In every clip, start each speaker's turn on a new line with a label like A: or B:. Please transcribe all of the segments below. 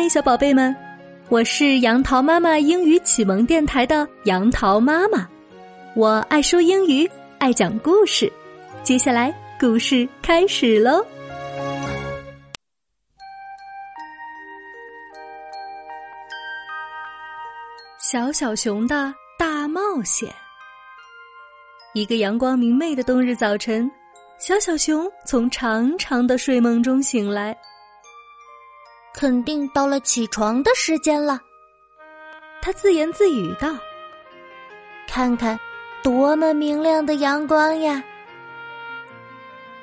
A: 嗨，小宝贝们，我是杨桃妈妈英语启蒙电台的杨桃妈妈。我爱说英语，爱讲故事。接下来故事开始喽！小小熊的大冒险。一个阳光明媚的冬日早晨，小小熊从长长的睡梦中醒来。
B: 肯定到了起床的时间了，
A: 他自言自语道：“
B: 看看，多么明亮的阳光呀！”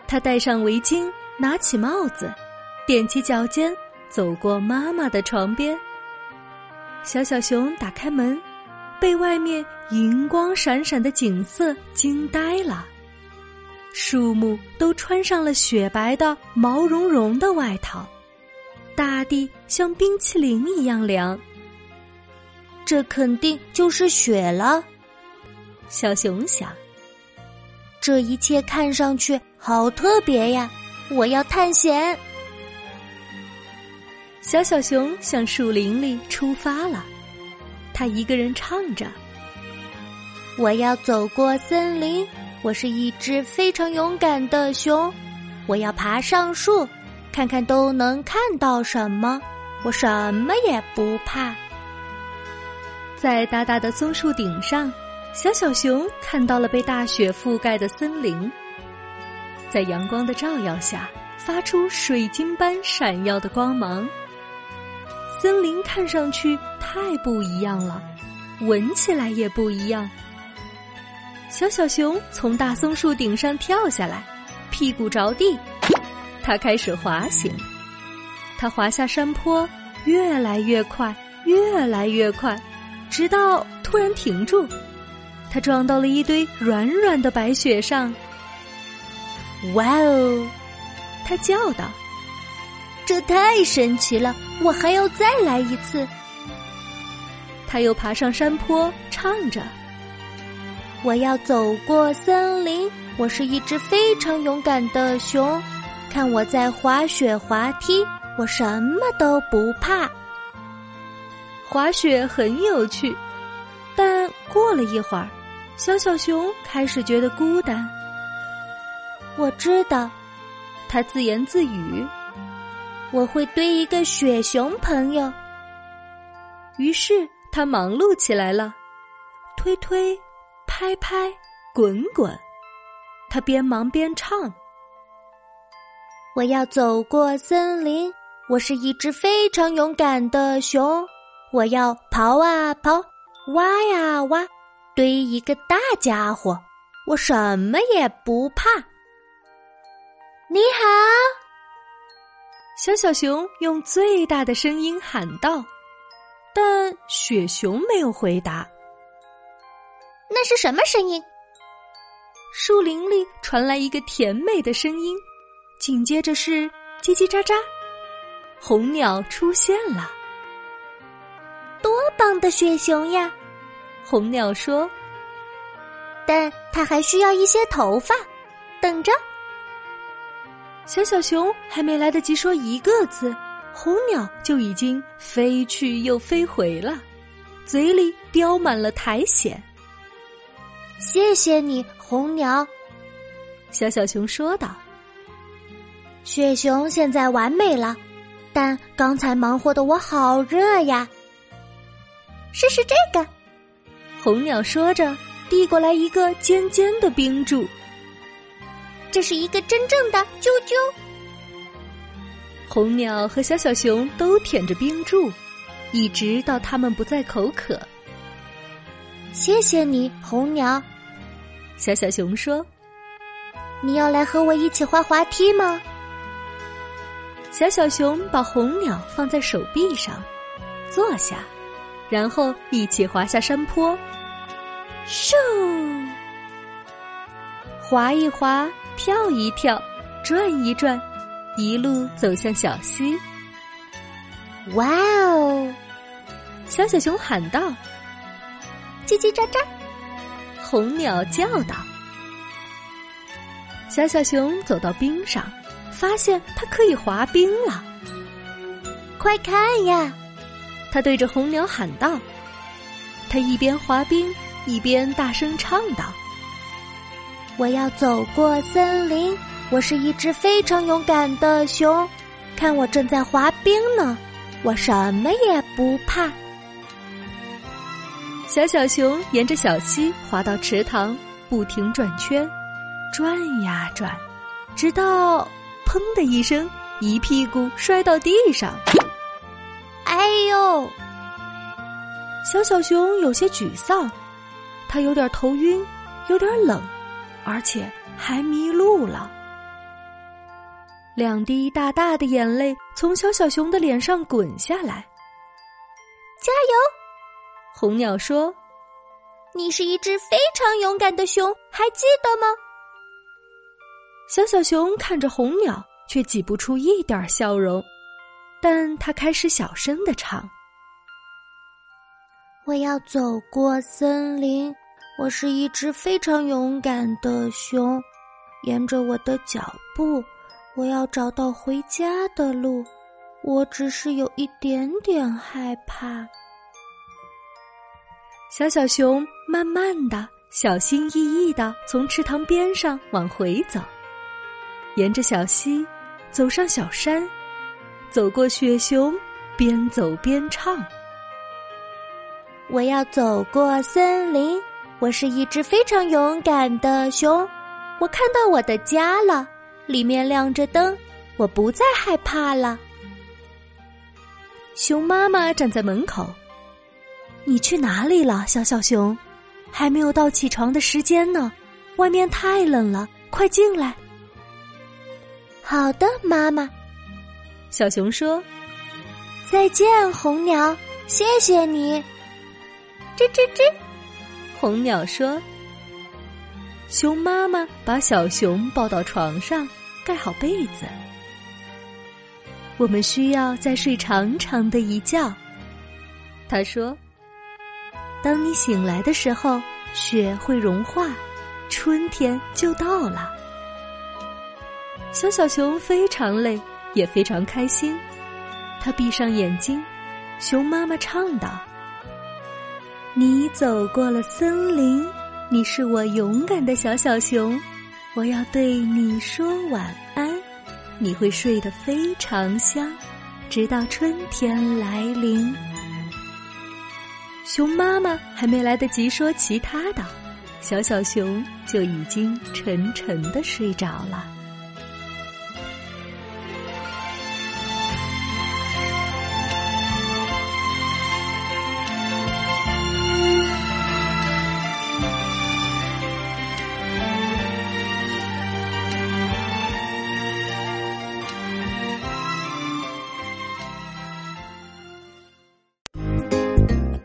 A: 他戴上围巾，拿起帽子，踮起脚尖，走过妈妈的床边。小小熊打开门，被外面银光闪闪的景色惊呆了。树木都穿上了雪白的毛茸茸的外套。大地像冰淇淋一样凉，
B: 这肯定就是雪了。
A: 小熊想，
B: 这一切看上去好特别呀！我要探险。
A: 小小熊向树林里出发了，它一个人唱着：“
B: 我要走过森林，我是一只非常勇敢的熊，我要爬上树。”看看都能看到什么？我什么也不怕。
A: 在大大的松树顶上，小小熊看到了被大雪覆盖的森林，在阳光的照耀下，发出水晶般闪耀的光芒。森林看上去太不一样了，闻起来也不一样。小小熊从大松树顶上跳下来，屁股着地。他开始滑行，他滑下山坡，越来越快，越来越快，直到突然停住。他撞到了一堆软软的白雪上。
B: 哇哦！
A: 他叫道：“
B: 这太神奇了！我还要再来一次。”
A: 他又爬上山坡，唱着：“
B: 我要走过森林，我是一只非常勇敢的熊。”看我在滑雪滑梯，我什么都不怕。
A: 滑雪很有趣，但过了一会儿，小小熊开始觉得孤单。
B: 我知道，
A: 他自言自语：“
B: 我会堆一个雪熊朋友。”
A: 于是他忙碌起来了，推推，拍拍，滚滚。他边忙边唱。
B: 我要走过森林，我是一只非常勇敢的熊。我要刨啊刨，挖呀挖，堆一个大家伙，我什么也不怕。你好，
A: 小小熊用最大的声音喊道，但雪熊没有回答。
B: 那是什么声音？
A: 树林里传来一个甜美的声音。紧接着是叽叽喳喳，红鸟出现了。
B: 多棒的雪熊呀！
A: 红鸟说。
B: 但它还需要一些头发，等着。
A: 小小熊还没来得及说一个字，红鸟就已经飞去又飞回了，嘴里叼满了苔藓。
B: 谢谢你，红鸟。
A: 小小熊说道。
B: 雪熊现在完美了，但刚才忙活的我好热呀。试试这个，
A: 红鸟说着，递过来一个尖尖的冰柱。
B: 这是一个真正的啾啾。
A: 红鸟和小小熊都舔着冰柱，一直到他们不再口渴。
B: 谢谢你，红鸟。
A: 小小熊说：“
B: 你要来和我一起滑滑梯吗？”
A: 小小熊把红鸟放在手臂上，坐下，然后一起滑下山坡。
B: 咻！
A: 滑一滑，跳一跳，转一转，一路走向小溪。
B: 哇哦！
A: 小小熊喊道：“
B: 叽叽喳喳。”
A: 红鸟叫道：“小小熊走到冰上。”发现它可以滑冰了，
B: 快看呀！
A: 他对着红鸟喊道。他一边滑冰，一边大声唱道：“
B: 我要走过森林，我是一只非常勇敢的熊。看我正在滑冰呢，我什么也不怕。”
A: 小小熊沿着小溪滑到池塘，不停转圈，转呀转，直到“砰”的一声，一屁股摔到地上。
B: 哎呦！
A: 小小熊有些沮丧，他有点头晕，有点冷，而且还迷路了。两滴大大的眼泪从小小熊的脸上滚下来。
B: 加油！
A: 红鸟说：“
B: 你是一只非常勇敢的熊，还记得吗？”
A: 小小熊看着红鸟，却挤不出一点笑容，但他开始小声的唱。
B: 我要走过森林，我是一只非常勇敢的熊。沿着我的脚步，我要找到回家的路。我只是有一点点害怕。
A: 小小熊慢慢的、小心翼翼的从池塘边上往回走，沿着小溪，走上小山，走过雪熊，边走边唱。
B: 我要走过森林，我是一只非常勇敢的熊。我看到我的家了，里面亮着灯，我不再害怕了。
A: 熊妈妈站在门口，你去哪里了，小小熊？还没有到起床的时间呢，外面太冷了，快进来。
B: 好的，妈妈。
A: 小熊说：“
B: 再见，红鸟，谢谢你。”吱吱吱，
A: 红鸟说：“熊妈妈把小熊抱到床上，盖好被子。我们需要再睡长长的一觉。”他说：“当你醒来的时候，雪会融化，春天就到了。”小小熊非常累，也非常开心。他闭上眼睛，熊妈妈唱道。你走过了森林，你是我勇敢的小小熊，我要对你说晚安，你会睡得非常香，直到春天来临。熊妈妈还没来得及说其他的，小小熊就已经沉沉的睡着了。